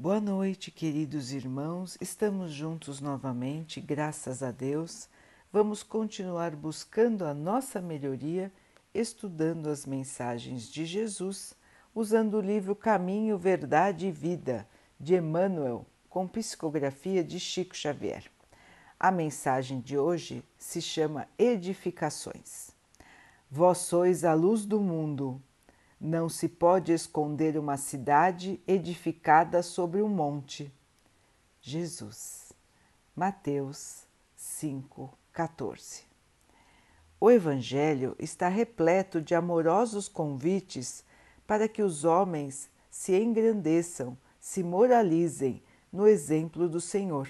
Boa noite, queridos irmãos. Estamos juntos novamente, graças a Deus. Vamos continuar buscando a nossa melhoria, estudando as mensagens de Jesus, usando o livro Caminho, Verdade e Vida, de Emmanuel, com psicografia de Chico Xavier. A mensagem de hoje se chama Edificações. Vós sois a luz do mundo. Não se pode esconder uma cidade edificada sobre um monte. Jesus. Mateus 5:14. O Evangelho está repleto de amorosos convites para que os homens se engrandeçam, se moralizem no exemplo do Senhor.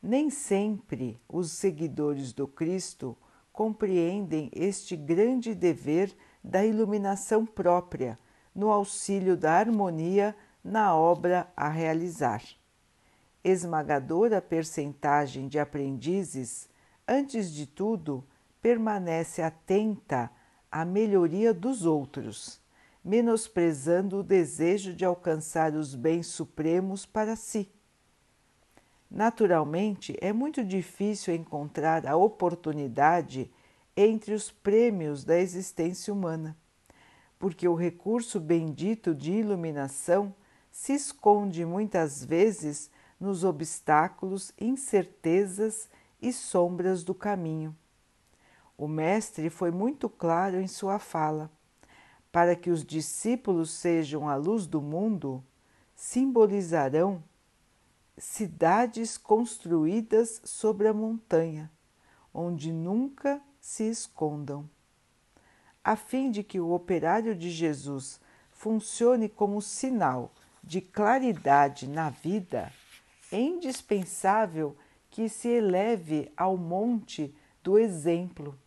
Nem sempre os seguidores do Cristo compreendem este grande dever da iluminação própria, no auxílio da harmonia na obra a realizar. Esmagadora percentagem de aprendizes, antes de tudo, permanece atenta à melhoria dos outros, menosprezando o desejo de alcançar os bens supremos para si. Naturalmente, é muito difícil encontrar a oportunidade entre os prêmios da existência humana, porque o recurso bendito de iluminação se esconde muitas vezes nos obstáculos, incertezas e sombras do caminho. O Mestre foi muito claro em sua fala. Para que os discípulos sejam a luz do mundo, simbolizarão cidades construídas sobre a montanha, onde nunca se escondam. A fim de que o operário de Jesus funcione como sinal de claridade na vida, é indispensável que se eleve ao monte do exemplo.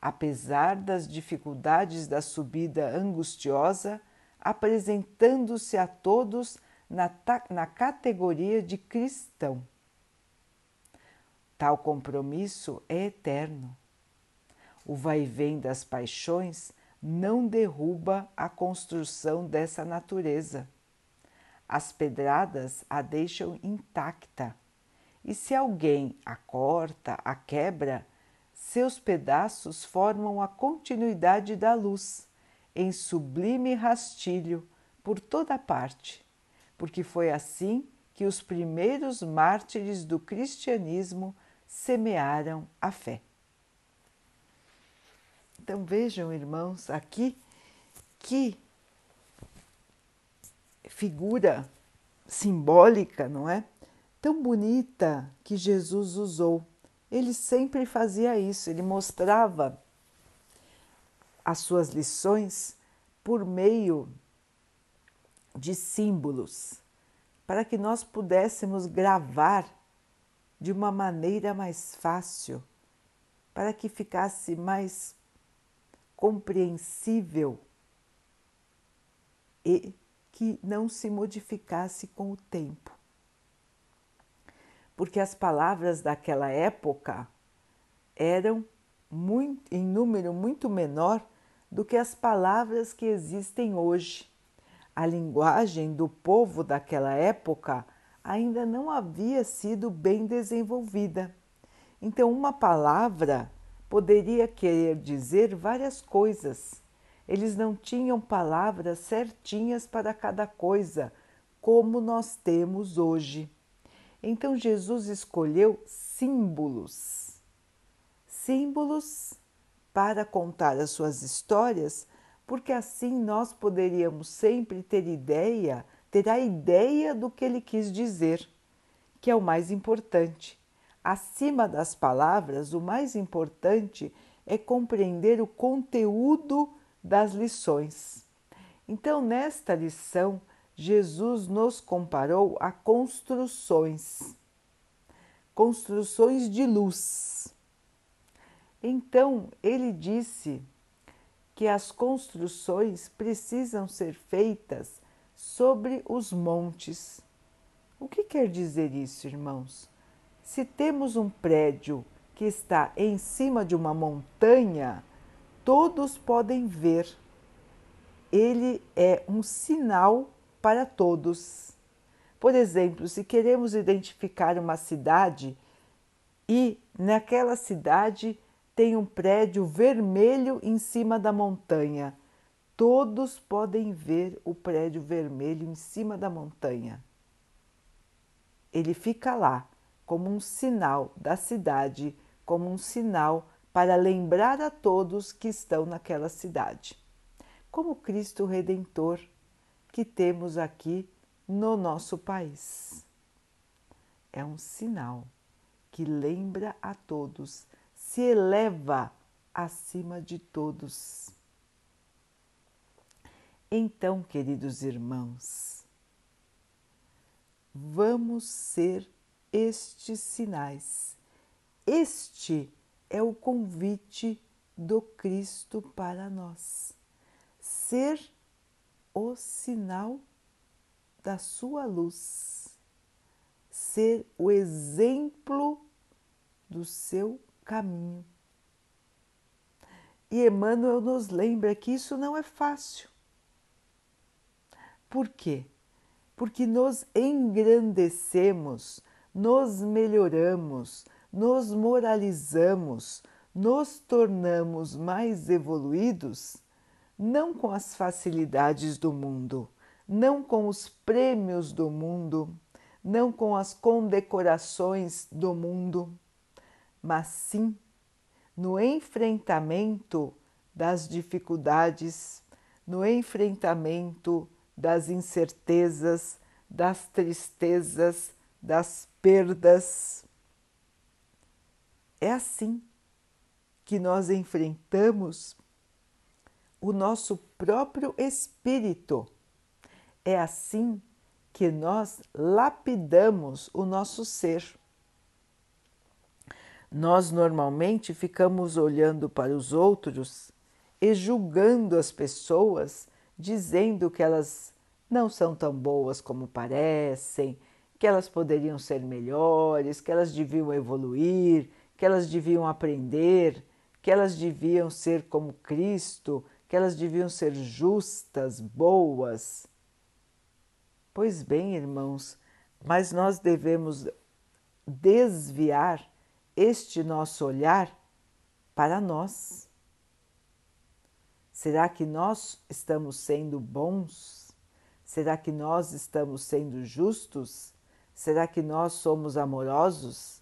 Apesar das dificuldades da subida angustiosa, apresentando-se a todos na, na categoria de cristão. Tal compromisso é eterno. O vai-vem das paixões não derruba a construção dessa natureza. As pedradas a deixam intacta, e se alguém a corta, a quebra, seus pedaços formam a continuidade da luz, em sublime rastilho por toda parte, porque foi assim que os primeiros mártires do cristianismo semearam a fé. Então vejam, irmãos, aqui que figura simbólica, não é? Tão bonita que Jesus usou. Ele sempre fazia isso, ele mostrava as suas lições por meio de símbolos, para que nós pudéssemos gravar de uma maneira mais fácil, para que ficasse mais compreensível e que não se modificasse com o tempo. Porque as palavras daquela época eram muito, em número muito menor do que as palavras que existem hoje. A linguagem do povo daquela época ainda não havia sido bem desenvolvida. Então, uma palavra poderia querer dizer várias coisas. Eles não tinham palavras certinhas para cada coisa, como nós temos hoje. Então Jesus escolheu símbolos. Símbolos para contar as suas histórias, porque assim nós poderíamos sempre ter ideia, ter a ideia do que ele quis dizer, que é o mais importante. Acima das palavras, o mais importante é compreender o conteúdo das lições. Então, nesta lição, Jesus nos comparou a construções, construções de luz. Então, ele disse que as construções precisam ser feitas sobre os montes. O que quer dizer isso, irmãos? Se temos um prédio que está em cima de uma montanha, todos podem ver. Ele é um sinal para todos. Por exemplo, se queremos identificar uma cidade e naquela cidade tem um prédio vermelho em cima da montanha, todos podem ver o prédio vermelho em cima da montanha. Ele fica lá como um sinal da cidade, como um sinal para lembrar a todos que estão naquela cidade. Como Cristo Redentor que temos aqui no nosso país. É um sinal que lembra a todos, se eleva acima de todos. Então, queridos irmãos, vamos ser estes sinais. Este é o convite do Cristo para nós. Ser o sinal da sua luz, ser o exemplo do seu caminho. E Emmanuel nos lembra que isso não é fácil. Por quê? Porque nos engrandecemos, nos melhoramos, nos moralizamos, nos tornamos mais evoluídos, não com as facilidades do mundo, não com os prêmios do mundo, não com as condecorações do mundo, mas sim no enfrentamento das dificuldades, no enfrentamento das incertezas, das tristezas, das perdas. É assim que nós enfrentamos o nosso próprio espírito é assim que nós lapidamos o nosso ser. Nós normalmente ficamos olhando para os outros e julgando as pessoas, dizendo que elas não são tão boas como parecem, que elas poderiam ser melhores, que elas deviam evoluir, que elas deviam aprender, que elas deviam ser como Cristo, que elas deviam ser justas, boas. Pois bem, irmãos, mas nós devemos desviar este nosso olhar para nós. Será que nós estamos sendo bons? Será que nós estamos sendo justos? Será que nós somos amorosos?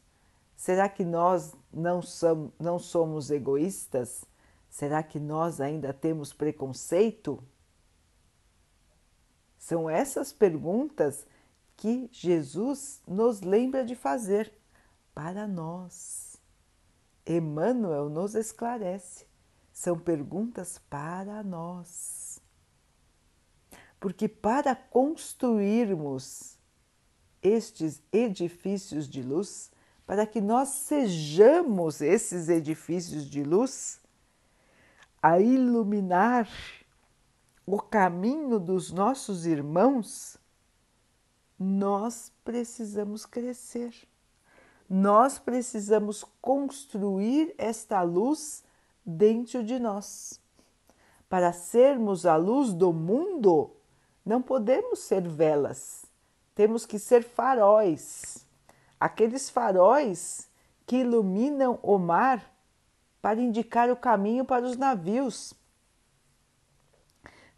Será que nós não, somos, não somos egoístas? Será que nós ainda temos preconceito? São essas perguntas que Jesus nos lembra de fazer para nós. Emmanuel nos esclarece. São perguntas para nós. Porque para construirmos estes edifícios de luz, para que nós sejamos esses edifícios de luz, a iluminar o caminho dos nossos irmãos, nós precisamos crescer. Nós precisamos construir esta luz dentro de nós. Para sermos a luz do mundo, não podemos ser velas, temos que ser faróis. Aqueles faróis que iluminam o mar para indicar o caminho para os navios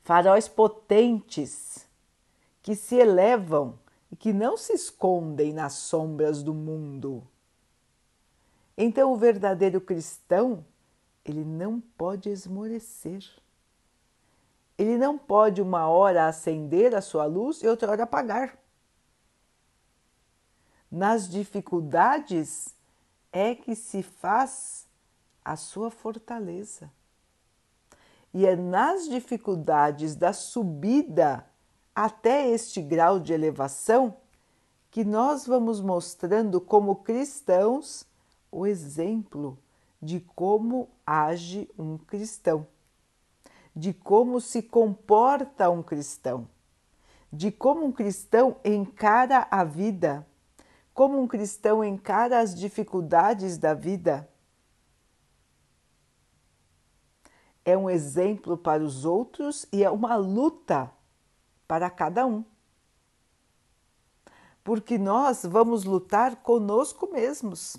faróis potentes que se elevam e que não se escondem nas sombras do mundo. Então, o verdadeiro cristão, ele não pode esmorecer. Ele não pode uma hora acender a sua luz e outra hora apagar. Nas dificuldades é que se faz a sua fortaleza. E é nas dificuldades da subida até este grau de elevação que nós vamos mostrando como cristãos o exemplo de como age um cristão, de como se comporta um cristão, de como um cristão encara a vida, como um cristão encara as dificuldades da vida é um exemplo para os outros e é uma luta para cada um. porque nós vamos lutar conosco mesmos,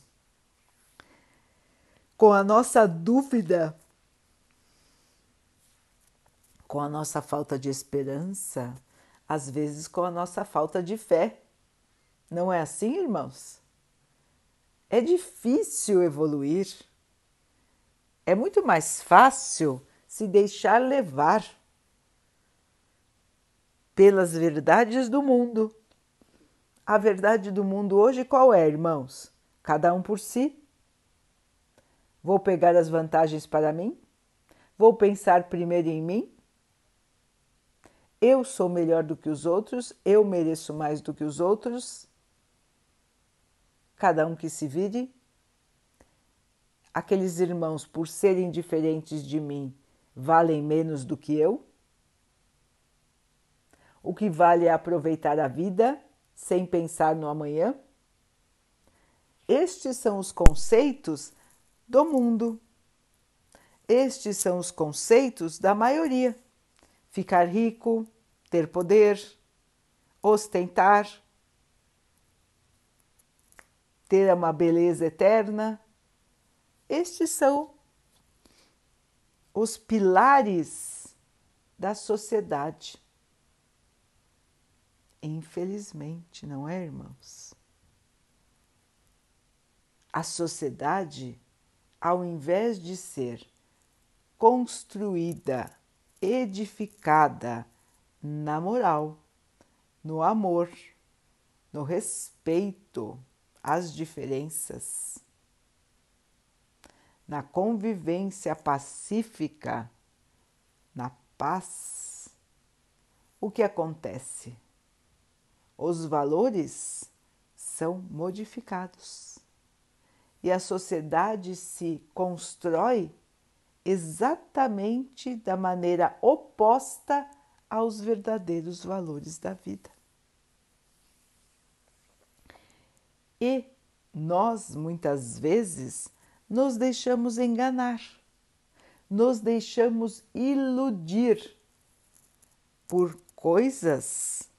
com a nossa dúvida, com a nossa falta de esperança, às vezes com a nossa falta de fé. Não é assim, irmãos? É difícil evoluir. É muito mais fácil se deixar levar pelas verdades do mundo. A verdade do mundo hoje qual é, irmãos? Cada um por si. Vou pegar as vantagens para mim? Vou pensar primeiro em mim? Eu sou melhor do que os outros, eu mereço mais do que os outros. Cada um que se vire. Aqueles irmãos, por serem diferentes de mim, valem menos do que eu? O que vale é aproveitar a vida sem pensar no amanhã? Estes são os conceitos do mundo. Estes são os conceitos da maioria: ficar rico, ter poder, ostentar, ter uma beleza eterna. Estes são os pilares da sociedade. Infelizmente, não é, irmãos? A sociedade, ao invés de ser construída, edificada na moral, no amor, no respeito às diferenças, na convivência pacífica, na paz, o que acontece? os valores são modificados e a sociedade se constrói exatamente da maneira oposta aos verdadeiros valores da vida. E nós muitas vezes nos deixamos enganar, nos deixamos iludir por coisas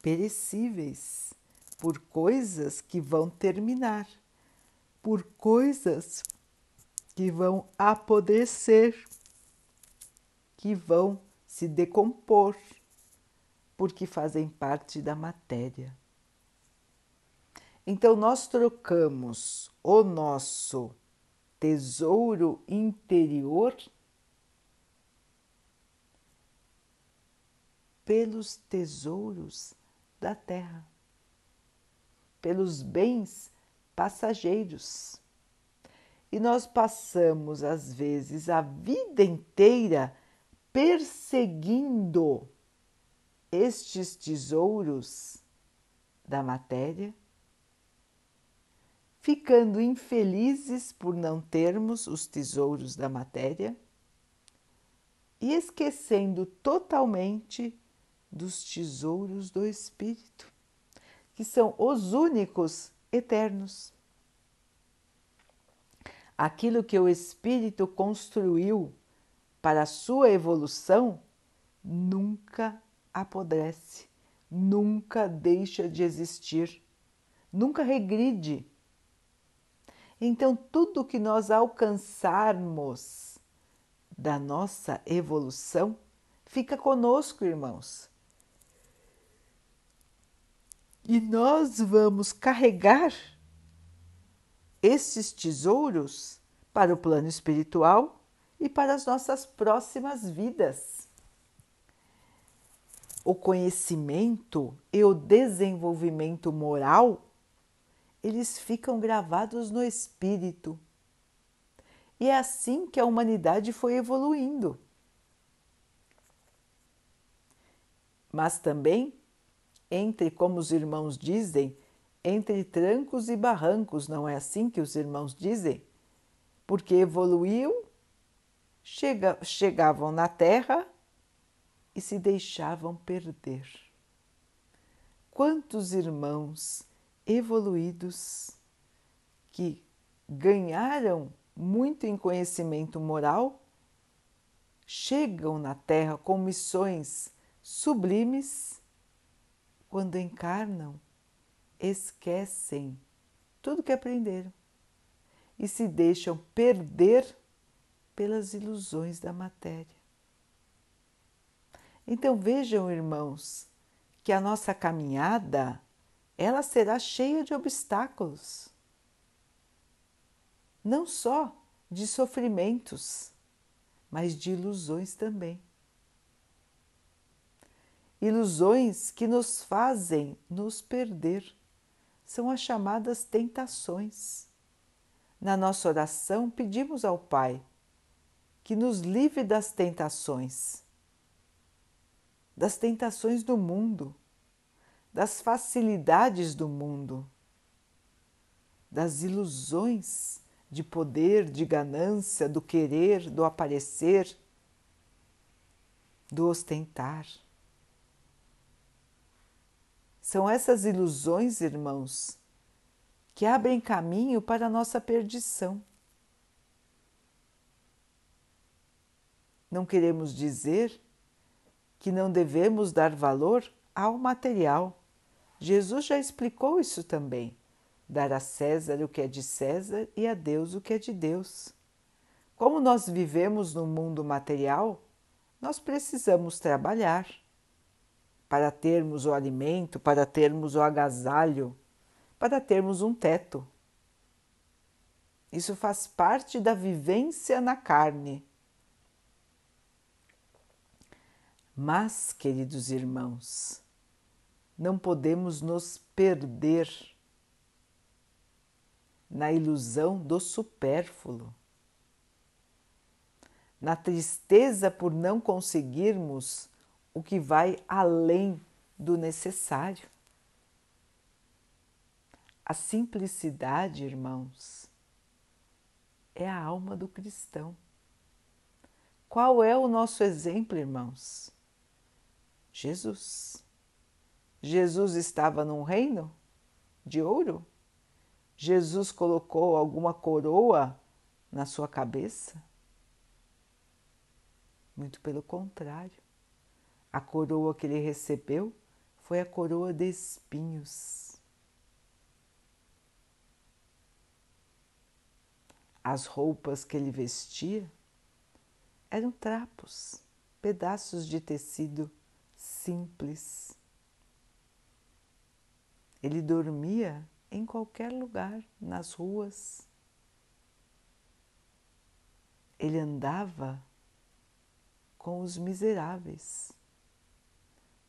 perecíveis, por coisas que vão terminar, por coisas que vão apodrecer, que vão se decompor, porque fazem parte da matéria. Então, nós trocamos o nosso tesouro interior pelos tesouros da terra, pelos bens passageiros. E nós passamos, às vezes, a vida inteira perseguindo estes tesouros da matéria, ficando infelizes por não termos os tesouros da matéria e esquecendo totalmente dos tesouros do Espírito, que são os únicos eternos. Aquilo que o Espírito construiu para a sua evolução nunca apodrece, nunca deixa de existir, nunca regride. Então, tudo que nós alcançarmos da nossa evolução fica conosco, irmãos e nós vamos carregar esses tesouros para o plano espiritual e para as nossas próximas vidas. O conhecimento e o desenvolvimento moral, eles ficam gravados no espírito. E é assim que a humanidade foi evoluindo. Mas também entre, como os irmãos dizem, entre trancos e barrancos, não é assim que os irmãos dizem? Porque evoluiu, chega, chegavam na Terra e se deixavam perder. Quantos irmãos evoluídos que ganharam muito em conhecimento moral chegam na Terra com missões sublimes quando encarnam, esquecem tudo que aprenderam e se deixam perder pelas ilusões da matéria. Então vejam, irmãos, que a nossa caminhada ela será cheia de obstáculos. Não só de sofrimentos, mas de ilusões também. Ilusões que nos fazem nos perder são as chamadas tentações. Na nossa oração, pedimos ao Pai que nos livre das tentações, das tentações do mundo, das facilidades do mundo, das ilusões de poder, de ganância, do querer, do aparecer, do ostentar. São essas ilusões, irmãos, que abrem caminho para a nossa perdição. Não queremos dizer que não devemos dar valor ao material. Jesus já explicou isso também. Dar a César o que é de César e a Deus o que é de Deus. Como nós vivemos no mundo material, nós precisamos trabalhar para termos o alimento, para termos o agasalho, para termos um teto. Isso faz parte da vivência na carne. Mas, queridos irmãos, não podemos nos perder na ilusão do supérfluo, na tristeza por não conseguirmos o que vai além do necessário. A simplicidade, irmãos, é a alma do cristão. Qual é o nosso exemplo, irmãos? Jesus. Jesus estava num reino de ouro? Jesus colocou alguma coroa na sua cabeça? Muito pelo contrário. A coroa que ele recebeu foi a coroa de espinhos. As roupas que ele vestia eram trapos, pedaços de tecido simples. Ele dormia em qualquer lugar, nas ruas. Ele andava com os miseráveis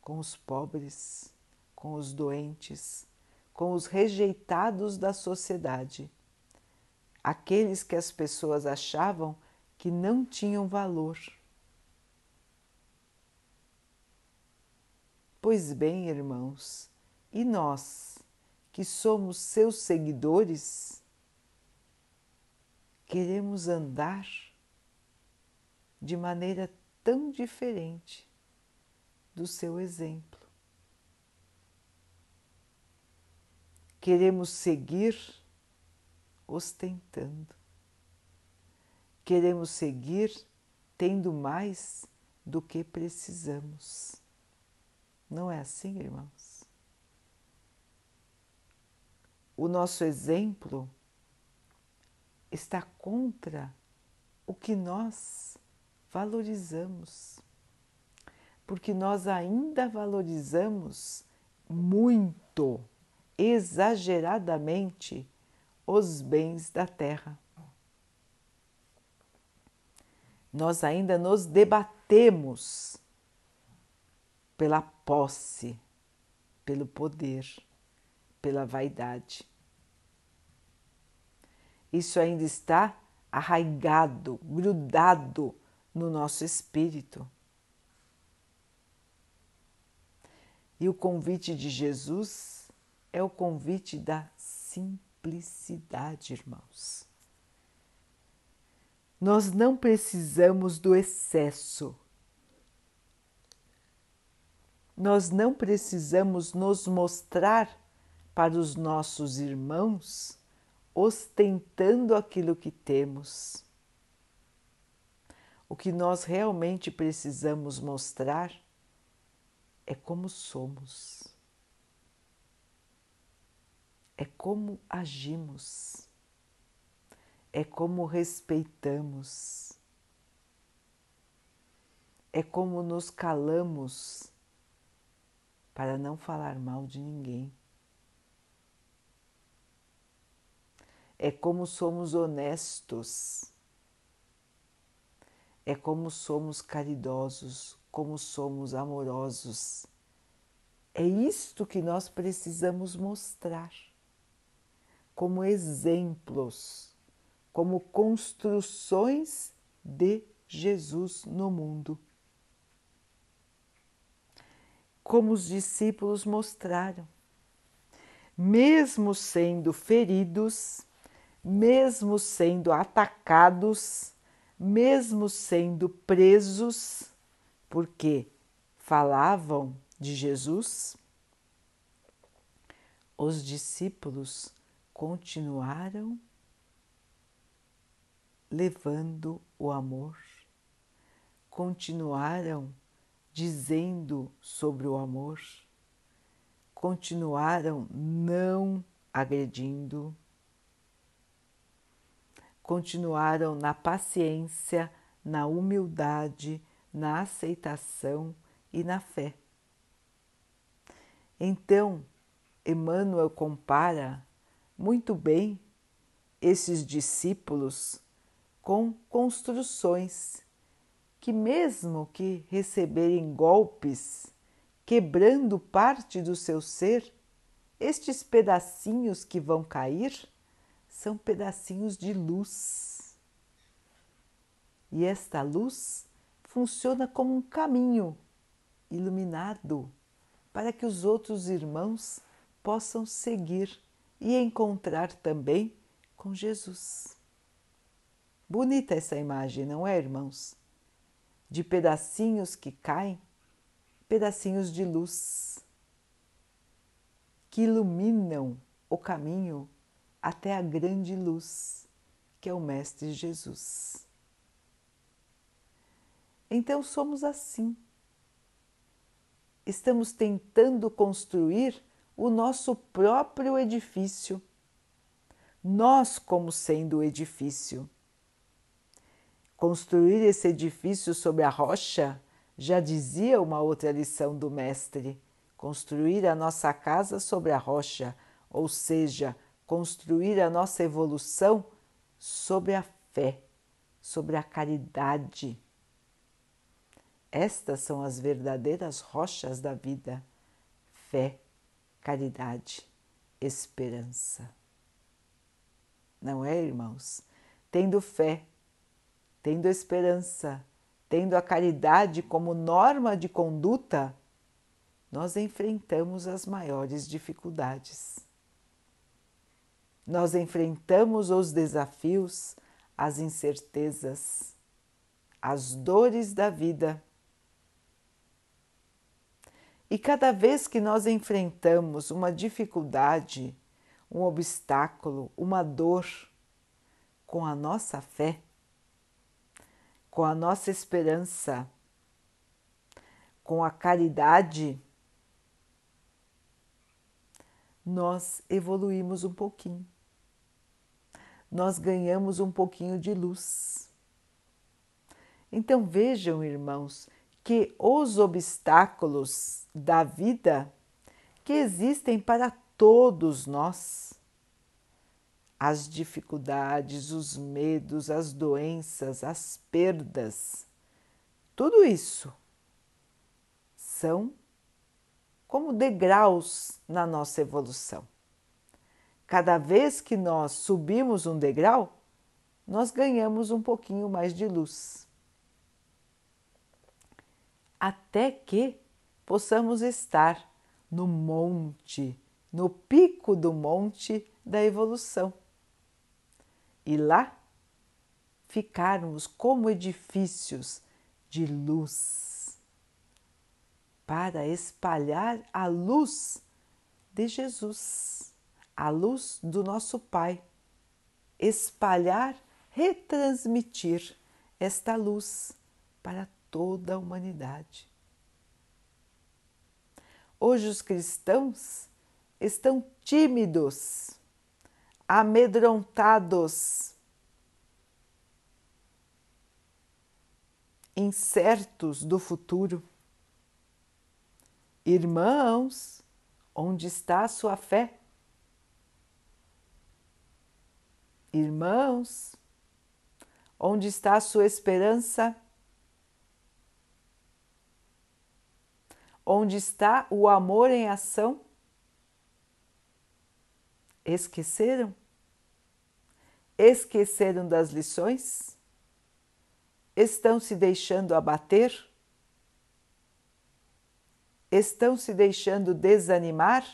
com os pobres, com os doentes, com os rejeitados da sociedade, aqueles que as pessoas achavam que não tinham valor. Pois bem, irmãos, e nós, que somos seus seguidores, queremos andar de maneira tão diferente do seu exemplo. Queremos seguir ostentando. Queremos seguir tendo mais do que precisamos. Não é assim, irmãos? O nosso exemplo está contra o que nós valorizamos porque nós ainda valorizamos muito, exageradamente, os bens da terra. Nós ainda nos debatemos pela posse, pelo poder, pela vaidade. Isso ainda está arraigado, grudado no nosso espírito. E o convite de Jesus é o convite da simplicidade, irmãos. Nós não precisamos do excesso. Nós não precisamos nos mostrar para os nossos irmãos ostentando aquilo que temos. O que nós realmente precisamos mostrar é como somos. é como agimos, é como respeitamos, é como nos calamos para não falar mal de ninguém. É como somos honestos, é como somos caridosos, como somos amorosos. É isto que nós precisamos mostrar como exemplos, como construções de Jesus no mundo. Como os discípulos mostraram, mesmo sendo feridos, mesmo sendo atacados, mesmo sendo presos, porque falavam de Jesus, os discípulos continuaram levando o amor, continuaram dizendo sobre o amor, continuaram não agredindo, continuaram na paciência, na humildade, na aceitação e na fé. Então, Emmanuel compara muito bem esses discípulos com construções que, mesmo que receberem golpes, quebrando parte do seu ser, estes pedacinhos que vão cair são pedacinhos de luz. E esta luz funciona como um caminho iluminado para que os outros irmãos possam seguir e encontrar também com Jesus. Bonita essa imagem, não é, irmãos? De pedacinhos que caem, pedacinhos de luz que iluminam o caminho até a grande luz que é o Mestre Jesus. Então somos assim. Estamos tentando construir o nosso próprio edifício, nós, como sendo o edifício. Construir esse edifício sobre a rocha, já dizia uma outra lição do Mestre, construir a nossa casa sobre a rocha, ou seja, construir a nossa evolução sobre a fé, sobre a caridade. Estas são as verdadeiras rochas da vida: fé, caridade, esperança. Não é, irmãos? Tendo fé, tendo esperança, tendo a caridade como norma de conduta, nós enfrentamos as maiores dificuldades. Nós enfrentamos os desafios, as incertezas, as dores da vida e cada vez que nós enfrentamos uma dificuldade, um obstáculo, uma dor, com a nossa fé, com a nossa esperança, com a caridade, nós evoluímos um pouquinho. Nós ganhamos um pouquinho de luz. Então vejam, irmãos, que os obstáculos da vida que existem para todos nós, as dificuldades, os medos, as doenças, as perdas, tudo isso são como degraus na nossa evolução. Cada vez que nós subimos um degrau, nós ganhamos um pouquinho mais de luz até que possamos estar no monte, no pico do monte da evolução. E lá ficarmos como edifícios de luz para espalhar a luz de Jesus, a luz do nosso Pai, espalhar, retransmitir esta luz para toda a humanidade. Hoje, os cristãos estão tímidos, amedrontados, incertos do futuro. Irmãos, onde está a sua fé? Irmãos, onde está a sua esperança? Onde está o amor em ação? Esqueceram? Esqueceram das lições? Estão se deixando abater? Estão se deixando desanimar?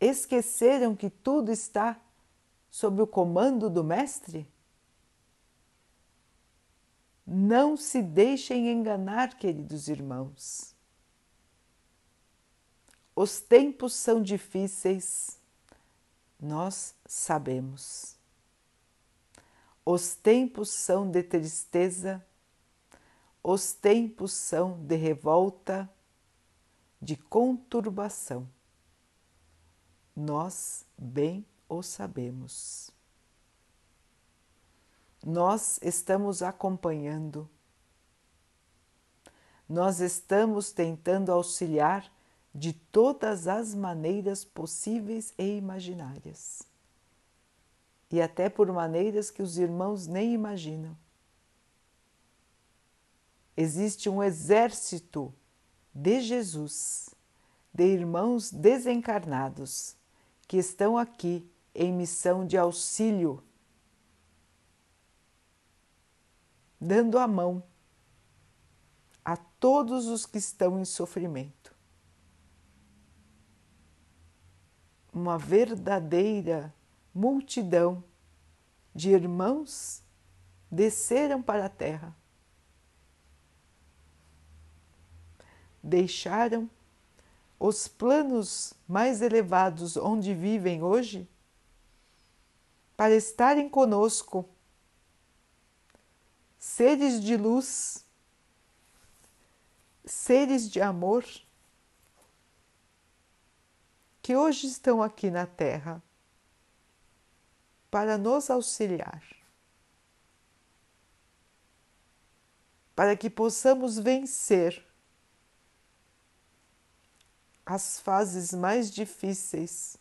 Esqueceram que tudo está sob o comando do Mestre? Não se deixem enganar, queridos irmãos. Os tempos são difíceis, nós sabemos. Os tempos são de tristeza, os tempos são de revolta, de conturbação. Nós bem o sabemos. Nós estamos acompanhando, nós estamos tentando auxiliar de todas as maneiras possíveis e imaginárias, e até por maneiras que os irmãos nem imaginam. Existe um exército de Jesus, de irmãos desencarnados, que estão aqui em missão de auxílio dando a mão a todos os que estão em sofrimento. Uma verdadeira multidão de irmãos desceram para a terra, deixaram os planos mais elevados onde vivem hoje para estarem conosco. Seres de luz, seres de amor, que hoje estão aqui na Terra para nos auxiliar, para que possamos vencer as fases mais difíceis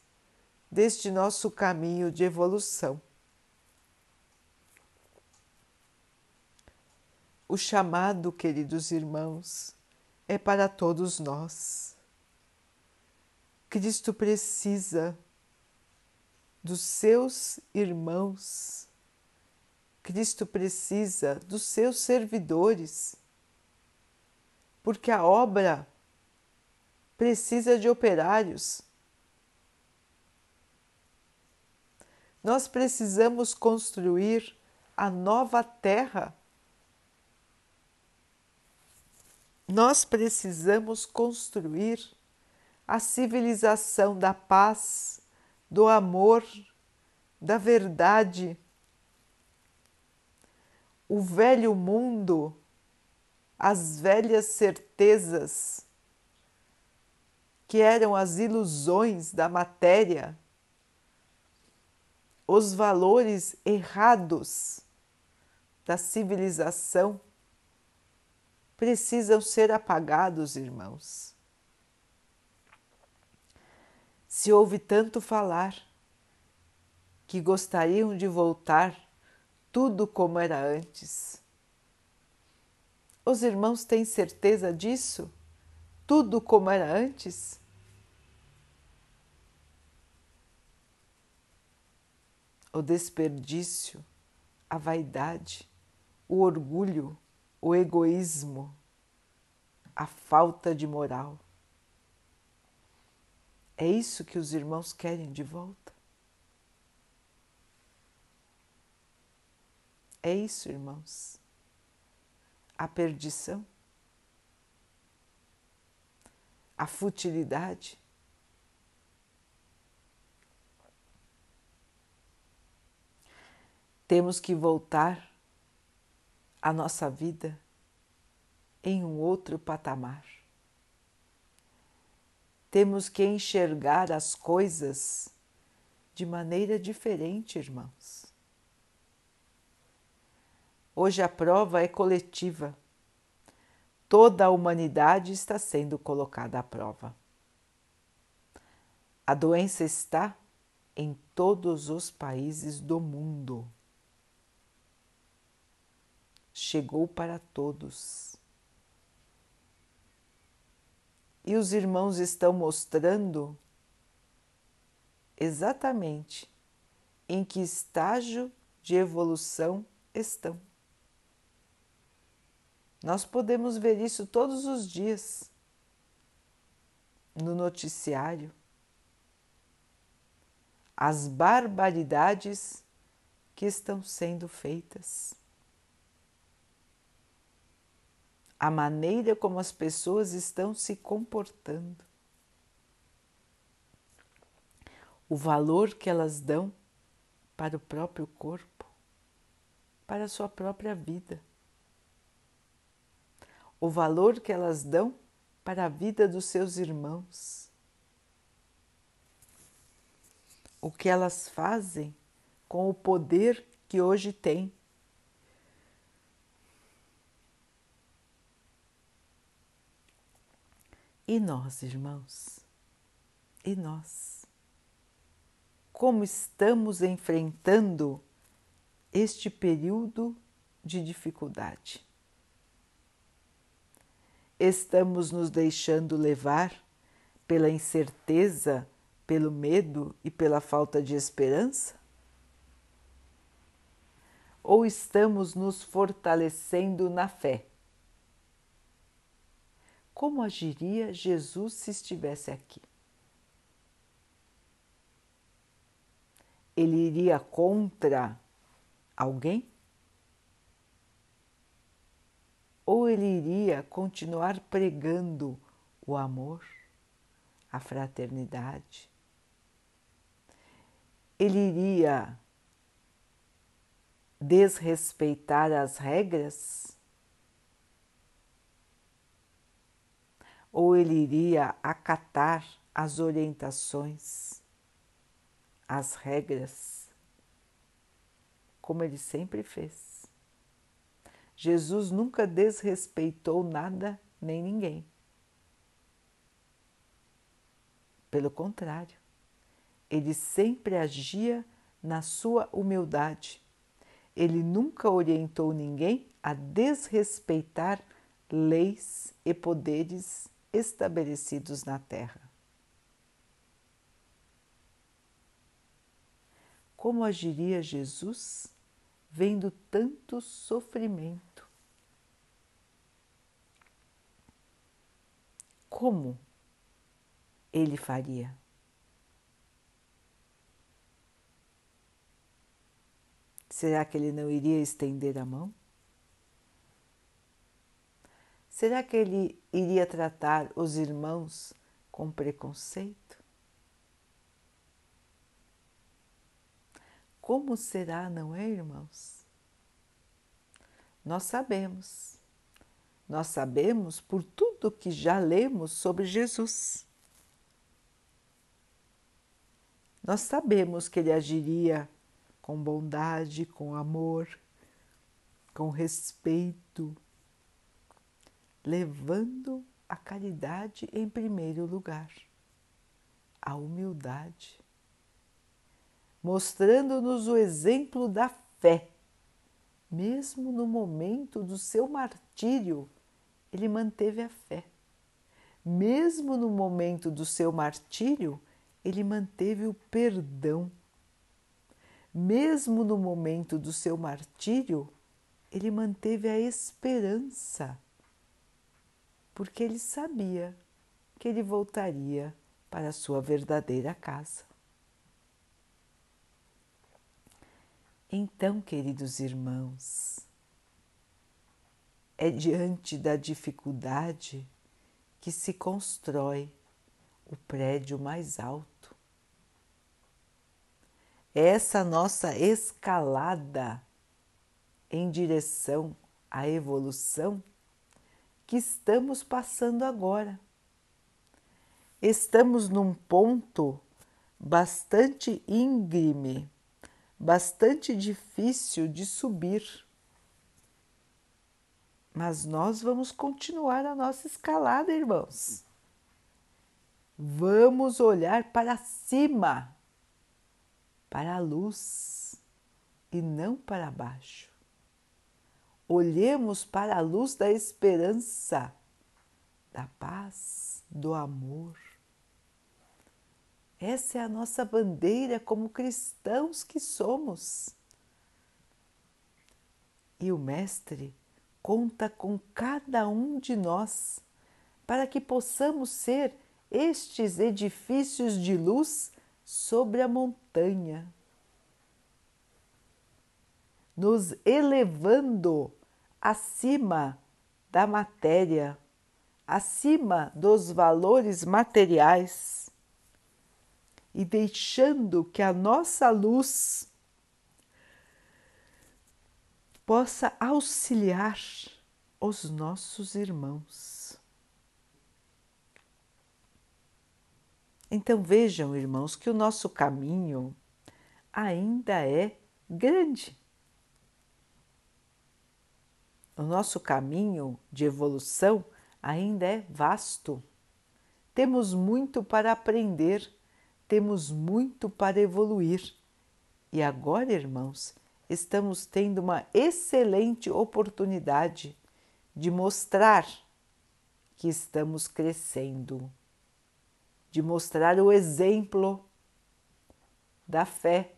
deste nosso caminho de evolução. O chamado, queridos irmãos, é para todos nós. Cristo precisa dos seus irmãos, Cristo precisa dos seus servidores, porque a obra precisa de operários. Nós precisamos construir a nova terra Nós precisamos construir a civilização da paz, do amor, da verdade. O velho mundo, as velhas certezas, que eram as ilusões da matéria, os valores errados da civilização precisam ser apagados, irmãos. Se ouve tanto falar que gostariam de voltar tudo como era antes. Os irmãos têm certeza disso? Tudo como era antes? O desperdício, a vaidade, o orgulho, o egoísmo, a falta de moral. É isso que os irmãos querem de volta? É isso, irmãos. A perdição, a futilidade. Temos que voltar a nossa vida em um outro patamar. temos que enxergar as coisas de maneira diferente, irmãos. Hoje a prova é coletiva. Toda a humanidade está sendo colocada à prova. A doença está em todos os países do mundo. Chegou para todos. E os irmãos estão mostrando exatamente em que estágio de evolução estão. Nós podemos ver isso todos os dias no noticiário. As barbaridades que estão sendo feitas. A maneira como as pessoas estão se comportando. o valor que elas dão para o próprio corpo, para a sua própria vida, o valor que elas dão para a vida dos seus irmãos, o que elas fazem com o poder que hoje têm. E nós, irmãos? E nós? como estamos enfrentando este período de dificuldade. Estamos nos deixando levar pela incerteza, pelo medo e pela falta de esperança? Ou estamos nos fortalecendo na fé? Como agiria Jesus se estivesse aqui? ele iria contra alguém? Ou ele iria continuar pregando o amor, a fraternidade? Ele iria desrespeitar as regras? Ou ele iria acatar as orientações? as regras, como ele sempre fez. Jesus nunca desrespeitou nada nem ninguém. Pelo contrário, ele sempre agia na sua humildade. Ele nunca orientou ninguém a desrespeitar leis e poderes estabelecidos na terra. Como agiria Jesus vendo tanto sofrimento? Como ele faria? Será que ele não iria estender a mão? Será que ele iria tratar os irmãos com preconceito? Como será, não é, irmãos? Nós sabemos. Nós sabemos por tudo que já lemos sobre Jesus. Nós sabemos que ele agiria com bondade, com amor, com respeito, levando a caridade em primeiro lugar, a humildade mostrando-nos o exemplo da fé. Mesmo no momento do seu martírio, ele manteve a fé. Mesmo no momento do seu martírio, ele manteve o perdão. Mesmo no momento do seu martírio, ele manteve a esperança, porque ele sabia que ele voltaria para a sua verdadeira casa. Então, queridos irmãos, é diante da dificuldade que se constrói o prédio mais alto. É essa nossa escalada em direção à evolução que estamos passando agora. estamos num ponto bastante íngreme, bastante difícil de subir. Mas nós vamos continuar a nossa escalada, irmãos. Vamos olhar para cima, para a luz e não para baixo. Olhemos para a luz da esperança, da paz, do amor. Essa é a nossa bandeira como cristãos que somos. E o Mestre conta com cada um de nós para que possamos ser estes edifícios de luz sobre a montanha, nos elevando acima da matéria, acima dos valores materiais e deixando que a nossa luz possa auxiliar os nossos irmãos. Então vejam, irmãos, que o nosso caminho ainda é grande. O nosso caminho de evolução ainda é vasto. Temos muito para aprender, temos muito para evoluir. E agora, irmãos, estamos tendo uma excelente oportunidade de mostrar que estamos crescendo, de mostrar o exemplo da fé,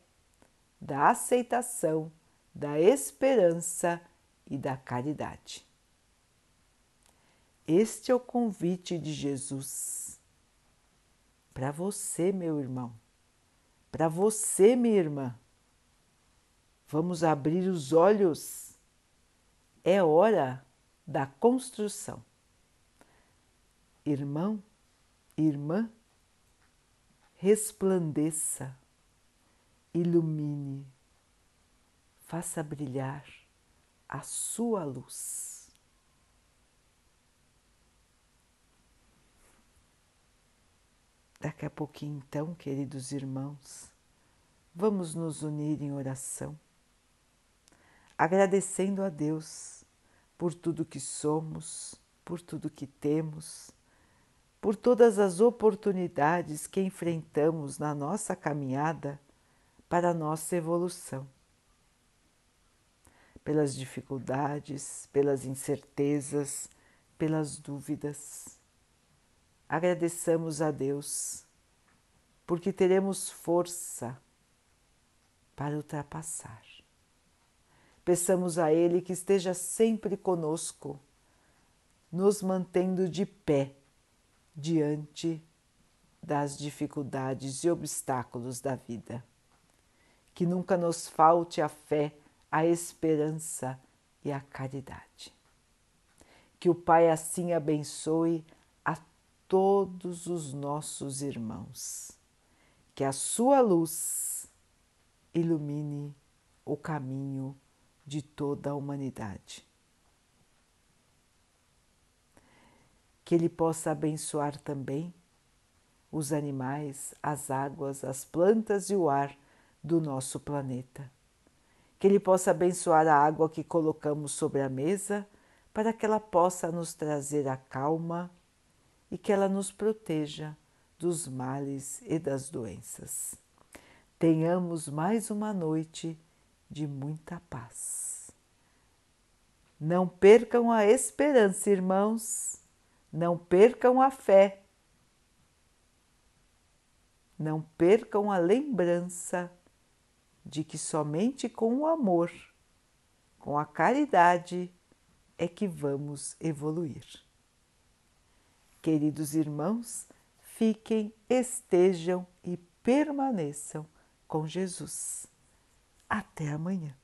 da aceitação, da esperança e da caridade. Este é o convite de Jesus para você, meu irmão, para você, minha irmã Vamos abrir os olhos. É hora da construção. Irmão, irmã, resplandeça, ilumine, faça brilhar a sua luz. Daqui a pouquinho, então, queridos irmãos, vamos nos unir em oração agradecendo a Deus por tudo que somos, por tudo que temos, por todas as oportunidades que enfrentamos na nossa caminhada para a nossa evolução. Pelas dificuldades, pelas incertezas, pelas dúvidas. Agradeçamos a Deus, porque teremos força para ultrapassar. Peçamos a Ele que esteja sempre conosco, nos mantendo de pé diante das dificuldades e obstáculos da vida. Que nunca nos falte a fé, a esperança e a caridade. Que o Pai assim abençoe a todos os nossos irmãos. Que a sua luz ilumine o caminho de toda a humanidade. Que Ele possa abençoar também os animais, as águas, as plantas e o ar do nosso planeta. Que Ele possa abençoar a água que colocamos sobre a mesa para que ela possa nos trazer a calma e que ela nos proteja dos males e das doenças. Tenhamos mais uma noite de muita paz. Não percam a esperança, irmãos, não percam a fé, não percam a lembrança de que somente com o amor, com a caridade, é que vamos evoluir. Queridos irmãos, fiquem, estejam e permaneçam com Jesus. Até amanhã.